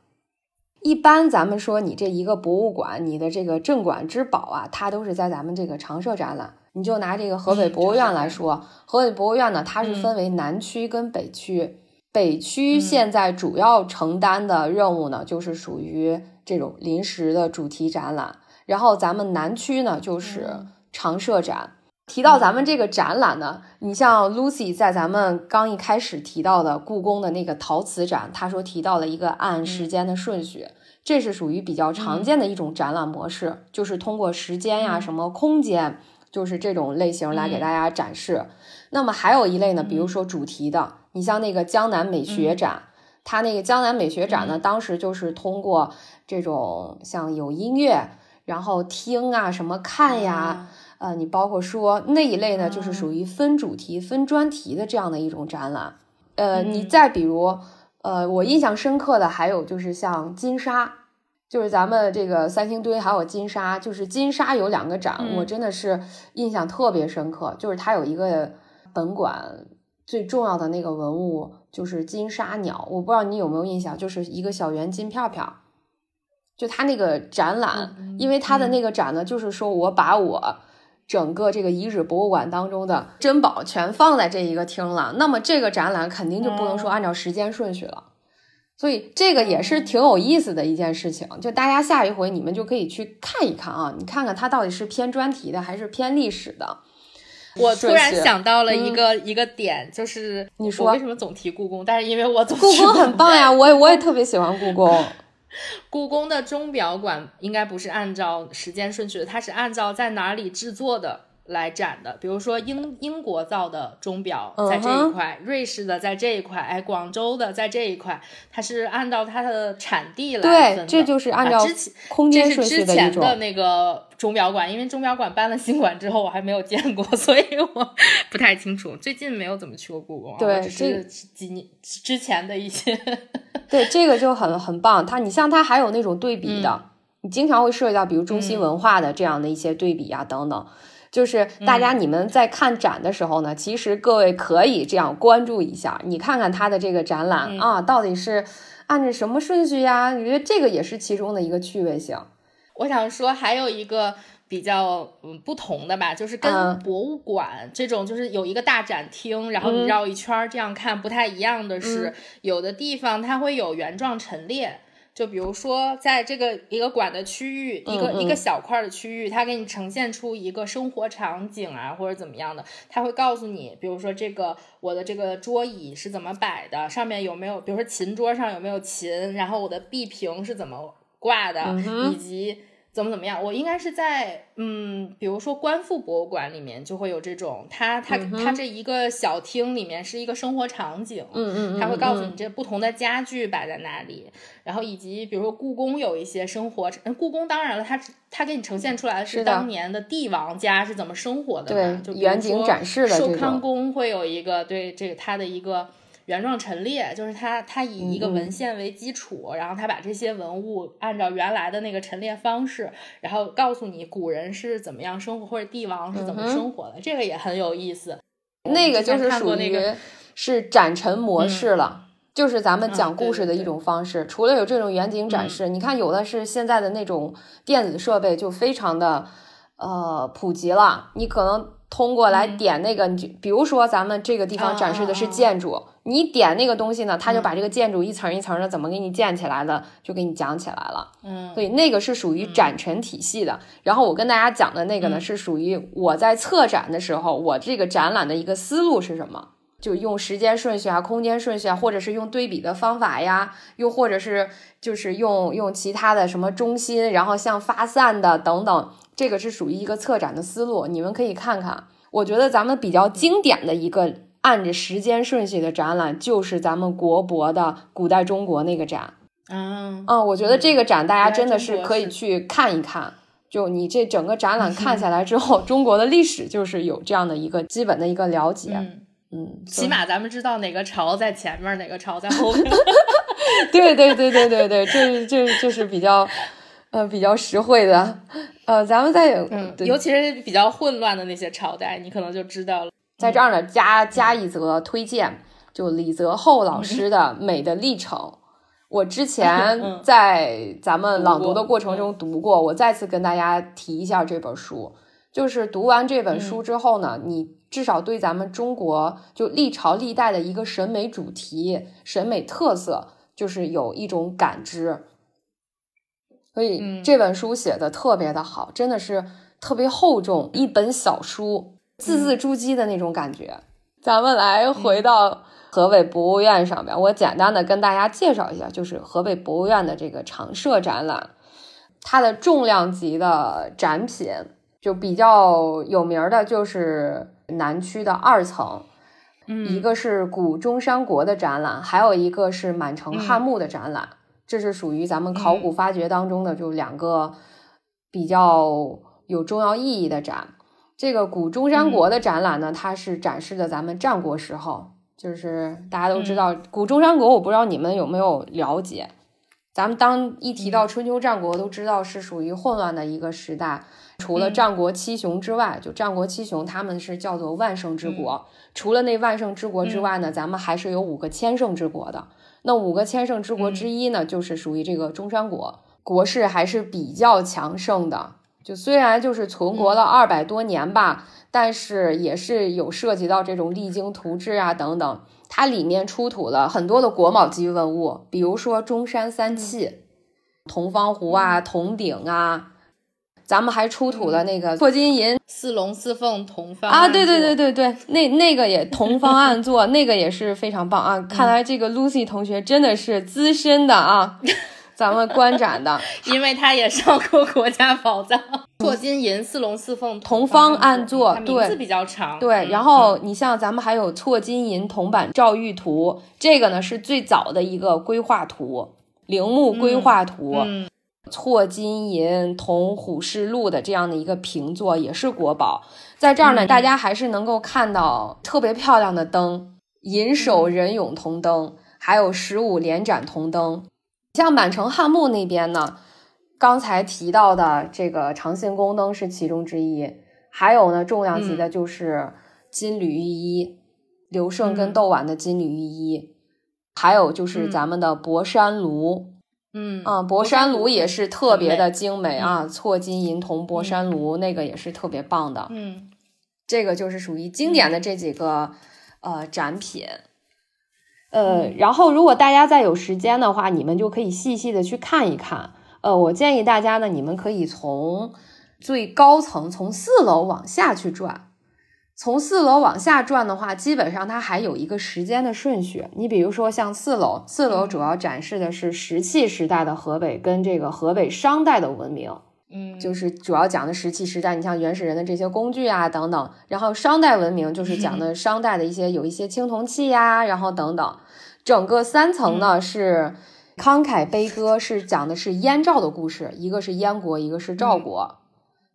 一般咱们说你这一个博物馆，你的这个镇馆之宝啊，它都是在咱们这个常设展览。你就拿这个河北博物院来说，河北博物院呢，它是分为南区跟北区。北区现在主要承担的任务呢，就是属于这种临时的主题展览。然后咱们南区呢，就是常设展。提到咱们这个展览呢，你像 Lucy 在咱们刚一开始提到的故宫的那个陶瓷展，他说提到了一个按时间的顺序，这是属于比较常见的一种展览模式，就是通过时间呀、什么空间，就是这种类型来给大家展示。那么还有一类呢，比如说主题的，你像那个江南美学展，它那个江南美学展呢，当时就是通过这种像有音乐，然后听啊、什么看呀。呃，你包括说那一类呢，就是属于分主题、分专题的这样的一种展览。呃，你再比如，呃，我印象深刻的还有就是像金沙，就是咱们这个三星堆还有金沙，就是金沙有两个展，我真的是印象特别深刻。就是它有一个本馆最重要的那个文物，就是金沙鸟，我不知道你有没有印象，就是一个小圆金片片。就它那个展览，因为它的那个展呢，就是说我把我。整个这个遗址博物馆当中的珍宝全放在这一个厅了，那么这个展览肯定就不能说按照时间顺序了，所以这个也是挺有意思的一件事情。就大家下一回你们就可以去看一看啊，你看看它到底是偏专题的还是偏历史的。我突然想到了一个一个点，就是你说为什么总提故宫？但是因为我总故宫很棒呀，我也我也特别喜欢故宫。故宫的钟表馆应该不是按照时间顺序的，它是按照在哪里制作的。来展的，比如说英英国造的钟表在这一块，瑞士的在这一块，哎，广州的在这一块，它是按照它的产地来分的。对，这就是按照空间顺序的一种。之前的那个钟表馆，因为钟表馆搬了新馆之后，我还没有见过，所以我不太清楚。最近没有怎么去过故宫，对，只是几年之前的一些。对，这个就很很棒。它，你像它还有那种对比的。你经常会涉及到，比如中西文化的这样的一些对比啊等等。就是大家你们在看展的时候呢，其实各位可以这样关注一下，你看看他的这个展览啊，到底是按照什么顺序呀？我觉得这个也是其中的一个趣味性。我想说还有一个。比较嗯不同的吧，就是跟博物馆这种，就是有一个大展厅，然后你绕一圈这样看不太一样的是，有的地方它会有原状陈列，就比如说在这个一个馆的区域，一个一个小块的区域，它给你呈现出一个生活场景啊，或者怎么样的，它会告诉你，比如说这个我的这个桌椅是怎么摆的，上面有没有，比如说琴桌上有没有琴，然后我的壁屏是怎么挂的，以及。怎么怎么样？我应该是在嗯，比如说观复博物馆里面就会有这种，它它它这一个小厅里面是一个生活场景，嗯嗯，它会告诉你这不同的家具摆在哪里，然后以及比如说故宫有一些生活，故宫当然了，它它给你呈现出来的是当年的帝王家是怎么生活的，对，就远景展示的寿康宫会有一个对这个它的一个。原状陈列就是它，它以一个文献为基础，然后它把这些文物按照原来的那个陈列方式，然后告诉你古人是怎么样生活，或者帝王是怎么生活的，这个也很有意思。那个就是属于是展陈模式了，就是咱们讲故事的一种方式。除了有这种远景展示，你看有的是现在的那种电子设备就非常的呃普及了，你可能。通过来点那个，你就比如说咱们这个地方展示的是建筑，你点那个东西呢，他就把这个建筑一层一层的怎么给你建起来的，就给你讲起来了。嗯，所以那个是属于展陈体系的。然后我跟大家讲的那个呢，是属于我在策展的时候，我这个展览的一个思路是什么？就用时间顺序啊，空间顺序啊，或者是用对比的方法呀，又或者是就是用用其他的什么中心，然后像发散的等等。这个是属于一个策展的思路，你们可以看看。我觉得咱们比较经典的一个按着时间顺序的展览，就是咱们国博的古代中国那个展。嗯嗯，我觉得这个展大家真的是可以去看一看。就你这整个展览看 下来之后，中国的历史就是有这样的一个基本的一个了解。嗯，起码咱们知道哪个朝在前面，哪个朝在后面。对对对对对对，这这就是比较。呃，比较实惠的，呃，咱们在嗯，尤其是比较混乱的那些朝代，你可能就知道了。在这儿呢，加加一则推荐，就李泽厚老师的《美的历程》，我之前 在咱们朗读的过程中读过，我再次跟大家提一下这本书。就是读完这本书之后呢，你至少对咱们中国就历朝历代的一个审美主题、审美特色，就是有一种感知。所以这本书写的特别的好，真的是特别厚重，一本小书，字字珠玑的那种感觉。咱们来回到河北博物院上边，我简单的跟大家介绍一下，就是河北博物院的这个常设展览，它的重量级的展品就比较有名的，就是南区的二层，一个是古中山国的展览，还有一个是满城汉墓的展览。这是属于咱们考古发掘当中的，就两个比较有重要意义的展。这个古中山国的展览呢，它是展示的咱们战国时候，就是大家都知道古中山国，我不知道你们有没有了解。咱们当一提到春秋战国，都知道是属于混乱的一个时代。除了战国七雄之外，就战国七雄他们是叫做万圣之国。除了那万圣之国之外呢，咱们还是有五个千圣之国的。那五个千圣之国之一呢，就是属于这个中山国，国势还是比较强盛的。就虽然就是存国了二百多年吧，但是也是有涉及到这种励精图治啊等等。它里面出土了很多的国宝级文物，比如说中山三器、铜方壶啊、铜鼎啊。咱们还出土了那个错金银四龙四凤铜方啊，对对对对对，那那个也同方案座，那个也是非常棒啊！看来这个 Lucy 同学真的是资深的啊，咱们观展的，因为他也上过国家宝藏。错金银四龙四凤铜方案座，对，名字比较长。对，然后你像咱们还有错金银铜版赵玉图，这个呢是最早的一个规划图，陵墓规划图。错金银铜虎视鹿的这样的一个平座也是国宝，在这儿呢，大家还是能够看到特别漂亮的灯，银首人俑铜灯，还有十五连盏铜灯。像满城汉墓那边呢，刚才提到的这个长信宫灯是其中之一，还有呢，重量级的就是金缕玉衣，刘胜跟窦绾的金缕玉衣，还有就是咱们的博山炉。嗯啊，博山炉也是特别的精美啊，错金银铜博山炉那个也是特别棒的。嗯，这个就是属于经典的这几个呃展品。呃，然后如果大家再有时间的话，你们就可以细细的去看一看。呃，我建议大家呢，你们可以从最高层，从四楼往下去转。从四楼往下转的话，基本上它还有一个时间的顺序。你比如说像四楼，四楼主要展示的是石器时代的河北跟这个河北商代的文明，嗯，就是主要讲的石器时代，你像原始人的这些工具啊等等。然后商代文明就是讲的 商代的一些有一些青铜器呀，然后等等。整个三层呢是慷慨悲歌，是讲的是燕赵的故事，一个是燕国，一个是赵国。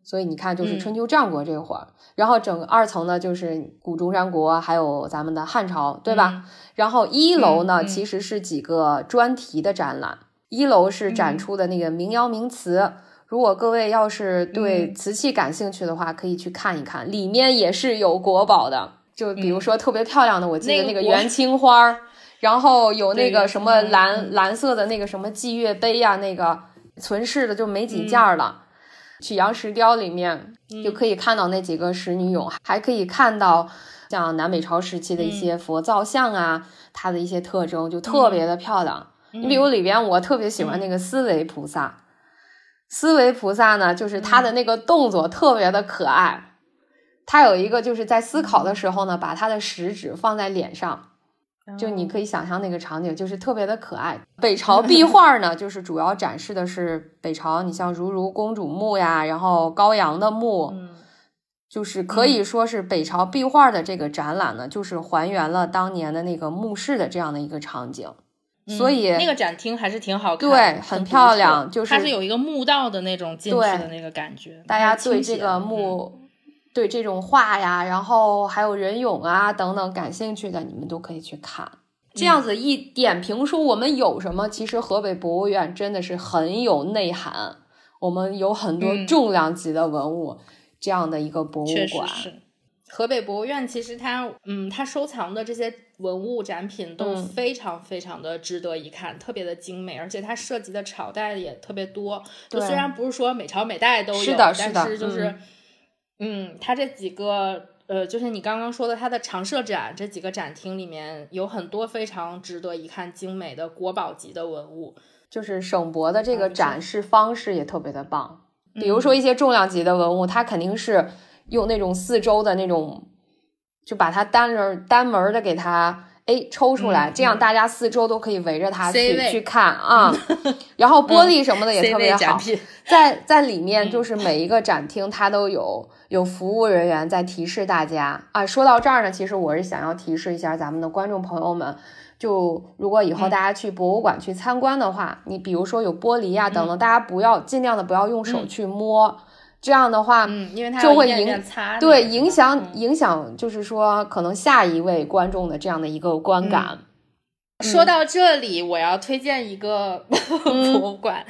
所以你看，就是春秋战国这会儿，然后整个二层呢就是古中山国，还有咱们的汉朝，对吧？然后一楼呢其实是几个专题的展览，一楼是展出的那个民窑名词。如果各位要是对瓷器感兴趣的话，可以去看一看，里面也是有国宝的。就比如说特别漂亮的，我记得那个元青花儿，然后有那个什么蓝蓝色的那个什么祭月杯呀，那个存世的就没几件了。曲阳石雕里面就可以看到那几个石女俑，还可以看到像南北朝时期的一些佛造像啊，它的一些特征就特别的漂亮。你比如里边，我特别喜欢那个思维菩萨。思维菩萨呢，就是他的那个动作特别的可爱。他有一个就是在思考的时候呢，把他的食指放在脸上。就你可以想象那个场景，就是特别的可爱。北朝壁 画呢，就是主要展示的是北朝，你像如如公主墓呀，然后高阳的墓，就是可以说是北朝壁画的这个展览呢，就是还原了当年的那个墓室的这样的一个场景。所以那个展厅还是挺好看，对，很漂亮。就是它是有一个墓道的那种进去的那个感觉，大家对这个墓。对这种画呀，然后还有人俑啊等等感兴趣的，你们都可以去看。这样子一点评说我们有什么，其实河北博物院真的是很有内涵。我们有很多重量级的文物，这样的一个博物馆。是河北博物院，其实它嗯，它收藏的这些文物展品都非常非常的值得一看，特别的精美，而且它涉及的朝代也特别多。就虽然不是说每朝每代都有，但是就是。嗯，它这几个呃，就是你刚刚说的，它的常设展这几个展厅里面有很多非常值得一看、精美的国宝级的文物。就是省博的这个展。示方式也特别的棒，比如说一些重量级的文物，它肯定是用那种四周的那种，就把它单人单门的给它哎抽出来，这样大家四周都可以围着它去去看啊。然后玻璃什么的也特别好，在在里面就是每一个展厅它都有。有服务人员在提示大家啊。说到这儿呢，其实我是想要提示一下咱们的观众朋友们，就如果以后大家去博物馆去参观的话，你比如说有玻璃呀等等，大家不要尽量的不要用手去摸，这样的话，嗯，因为它就会影对影响影响，就是说可能下一位观众的这样的一个观感。说到这里，我要推荐一个 博物馆。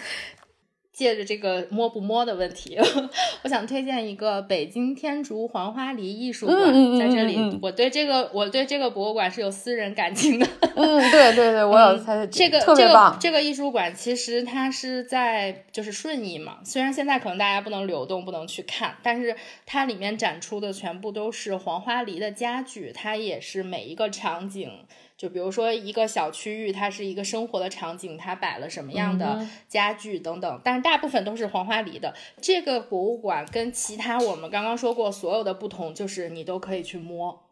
借着这个摸不摸的问题，我想推荐一个北京天竺黄花梨艺术馆，在这里，我对这个我对这个博物馆是有私人感情的。嗯，对对对，我有猜这个这个。这个艺术馆其实它是在就是顺义嘛，虽然现在可能大家不能流动，不能去看，但是它里面展出的全部都是黄花梨的家具，它也是每一个场景。就比如说一个小区域，它是一个生活的场景，它摆了什么样的家具等等，但是大部分都是黄花梨的。这个博物馆跟其他我们刚刚说过所有的不同，就是你都可以去摸，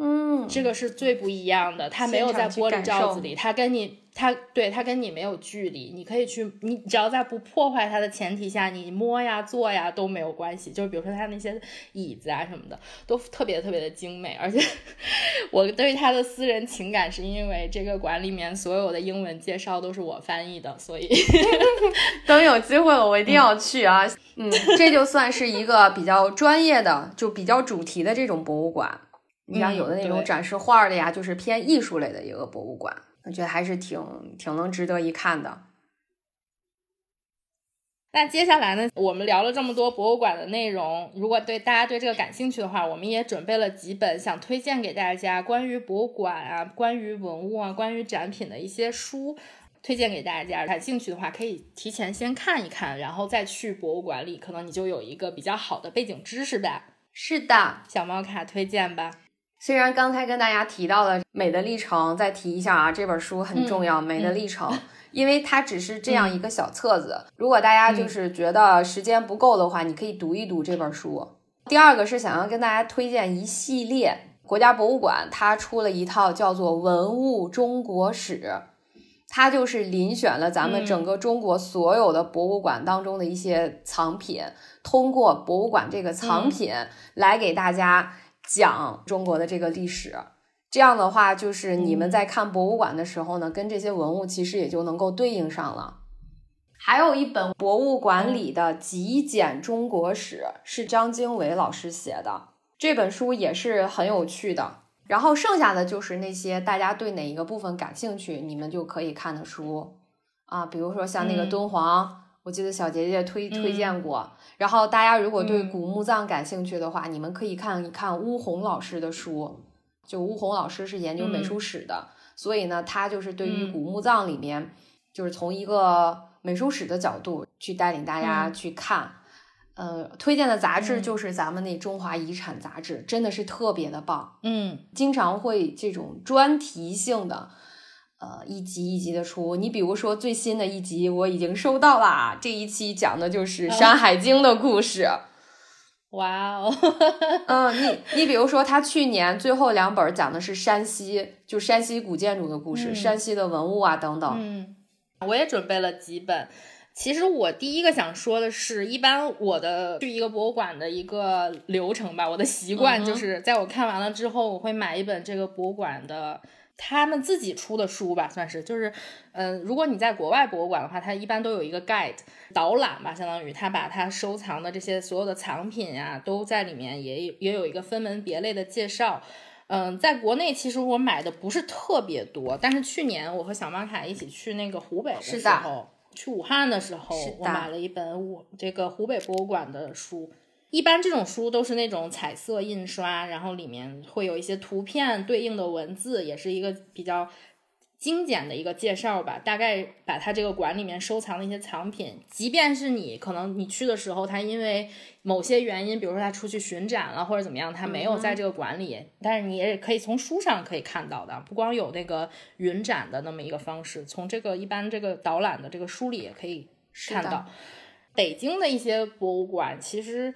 嗯，这个是最不一样的，它没有在玻璃罩子里，它跟你。它对它跟你没有距离，你可以去，你只要在不破坏它的前提下，你摸呀、坐呀都没有关系。就是比如说它那些椅子啊什么的，都特别特别的精美。而且 我对它的私人情感是因为这个馆里面所有的英文介绍都是我翻译的，所以 等有机会了我一定要去啊。嗯，这就算是一个比较专业的，就比较主题的这种博物馆。你像有的那种展示画的呀，就是偏艺术类的一个博物馆。我觉得还是挺挺能值得一看的。那接下来呢，我们聊了这么多博物馆的内容，如果对大家对这个感兴趣的话，我们也准备了几本想推荐给大家关于博物馆啊、关于文物啊、关于展品的一些书，推荐给大家。感兴趣的话，可以提前先看一看，然后再去博物馆里，可能你就有一个比较好的背景知识吧。是的，小猫卡推荐吧。虽然刚才跟大家提到了《美的历程》，再提一下啊，这本书很重要，《美的历程》。因为它只是这样一个小册子，如果大家就是觉得时间不够的话，你可以读一读这本书。第二个是想要跟大家推荐一系列国家博物馆，它出了一套叫做《文物中国史》，它就是遴选了咱们整个中国所有的博物馆当中的一些藏品，通过博物馆这个藏品来给大家讲中国的这个历史。这样的话，就是你们在看博物馆的时候呢，跟这些文物其实也就能够对应上了。还有一本博物馆里的极简中国史，是张经纬老师写的，这本书也是很有趣的。然后剩下的就是那些大家对哪一个部分感兴趣，你们就可以看的书啊，比如说像那个敦煌，我记得小杰杰推推荐过。然后大家如果对古墓葬感兴趣的话，你们可以看一看巫红老师的书。就乌红老师是研究美术史的，所以呢，他就是对于古墓葬里面，就是从一个美术史的角度去带领大家去看。呃，推荐的杂志就是咱们那《中华遗产》杂志，真的是特别的棒。嗯，经常会这种专题性的，呃，一集一集的出。你比如说最新的一集，我已经收到了，这一期讲的就是《山海经》的故事。哇哦，嗯，你你比如说，他去年最后两本讲的是山西，就山西古建筑的故事，山西的文物啊等等。嗯，我也准备了几本。其实我第一个想说的是，一般我的去一个博物馆的一个流程吧，我的习惯就是在我看完了之后，我会买一本这个博物馆的。他们自己出的书吧，算是就是，嗯，如果你在国外博物馆的话，它一般都有一个 guide 导览吧，相当于他把他收藏的这些所有的藏品呀，都在里面也也有一个分门别类的介绍。嗯，在国内其实我买的不是特别多，但是去年我和小马卡一起去那个湖北的时候，去武汉的时候，我买了一本我这个湖北博物馆的书。一般这种书都是那种彩色印刷，然后里面会有一些图片对应的文字，也是一个比较精简的一个介绍吧。大概把它这个馆里面收藏的一些藏品，即便是你可能你去的时候，他因为某些原因，比如说他出去巡展了或者怎么样，他没有在这个馆里，但是你也可以从书上可以看到的，不光有那个云展的那么一个方式，从这个一般这个导览的这个书里也可以看到。北京的一些博物馆，其实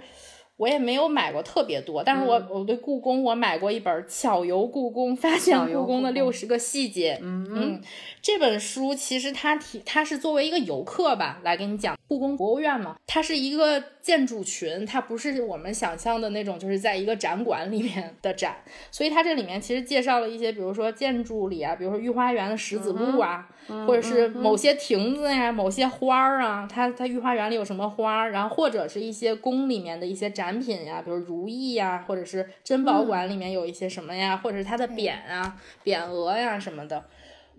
我也没有买过特别多，但是我我对故宫我买过一本《巧游故宫》，发现故宫的六十个细节。嗯，这本书其实它提它是作为一个游客吧来给你讲故宫博物院嘛，它是一个建筑群，它不是我们想象的那种，就是在一个展馆里面的展，所以它这里面其实介绍了一些，比如说建筑里啊，比如说御花园的石子路啊。或者是某些亭子呀，某些花儿啊，它它御花园里有什么花儿，然后或者是一些宫里面的一些展品呀，比如如意呀，或者是珍宝馆里面有一些什么呀，或者是它的匾啊、匾额呀什么的。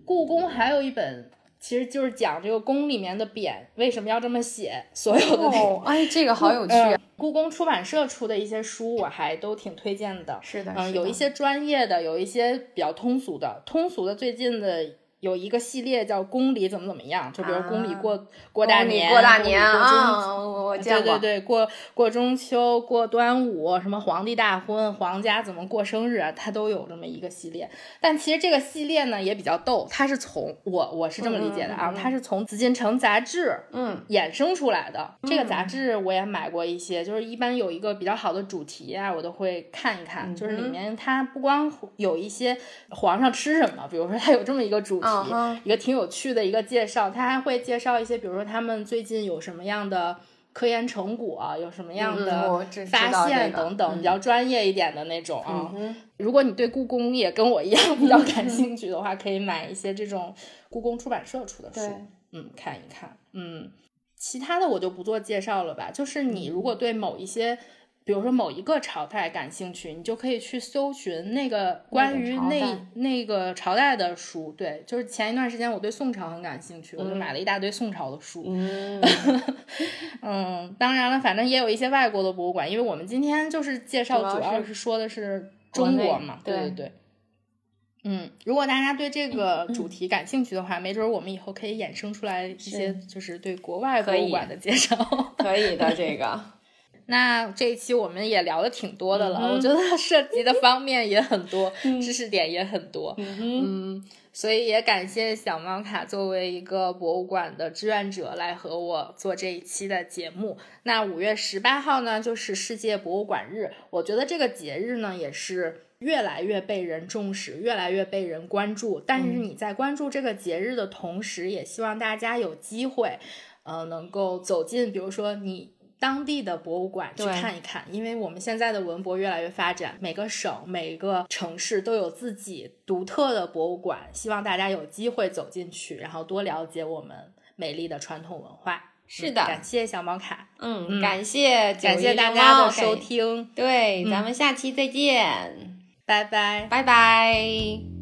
故宫还有一本，其实就是讲这个宫里面的匾为什么要这么写，所有的哦，哎，这个好有趣。故宫出版社出的一些书，我还都挺推荐的。是的，嗯，有一些专业的，有一些比较通俗的。通俗的最近的。有一个系列叫宫里怎么怎么样，就比如宫里过过大年，过大年啊，我见过。对对对，过过中秋，过端午，什么皇帝大婚，皇家怎么过生日，它都有这么一个系列。但其实这个系列呢也比较逗，它是从我我是这么理解的啊，它是从紫禁城杂志嗯衍生出来的。这个杂志我也买过一些，就是一般有一个比较好的主题啊，我都会看一看。就是里面它不光有一些皇上吃什么，比如说它有这么一个主。一个挺有趣的一个介绍，他还会介绍一些，比如说他们最近有什么样的科研成果，有什么样的发现等等，比较专业一点的那种啊。如果你对故宫也跟我一样比较感兴趣的话，可以买一些这种故宫出版社出的书，嗯，看一看。嗯，其他的我就不做介绍了吧。就是你如果对某一些比如说某一个朝代感兴趣，你就可以去搜寻那个关于那那个朝代的书。对，就是前一段时间我对宋朝很感兴趣，我就买了一大堆宋朝的书。嗯，嗯，当然了，反正也有一些外国的博物馆，因为我们今天就是介绍，主要是说的是中国嘛。对对对。嗯，如果大家对这个主题感兴趣的话，没准我们以后可以衍生出来一些，就是对国外博物馆的介绍。可以的，这个。那这一期我们也聊的挺多的了，我觉得涉及的方面也很多，知识点也很多。嗯，所以也感谢小猫卡作为一个博物馆的志愿者来和我做这一期的节目。那五月十八号呢，就是世界博物馆日，我觉得这个节日呢也是越来越被人重视，越来越被人关注。但是你在关注这个节日的同时，也希望大家有机会，呃，能够走进，比如说你。当地的博物馆去看一看，因为我们现在的文博越来越发展，每个省、每个城市都有自己独特的博物馆，希望大家有机会走进去，然后多了解我们美丽的传统文化。是的，感谢小猫卡，嗯，感谢感谢大家的收听，对，咱们下期再见，拜拜，拜拜。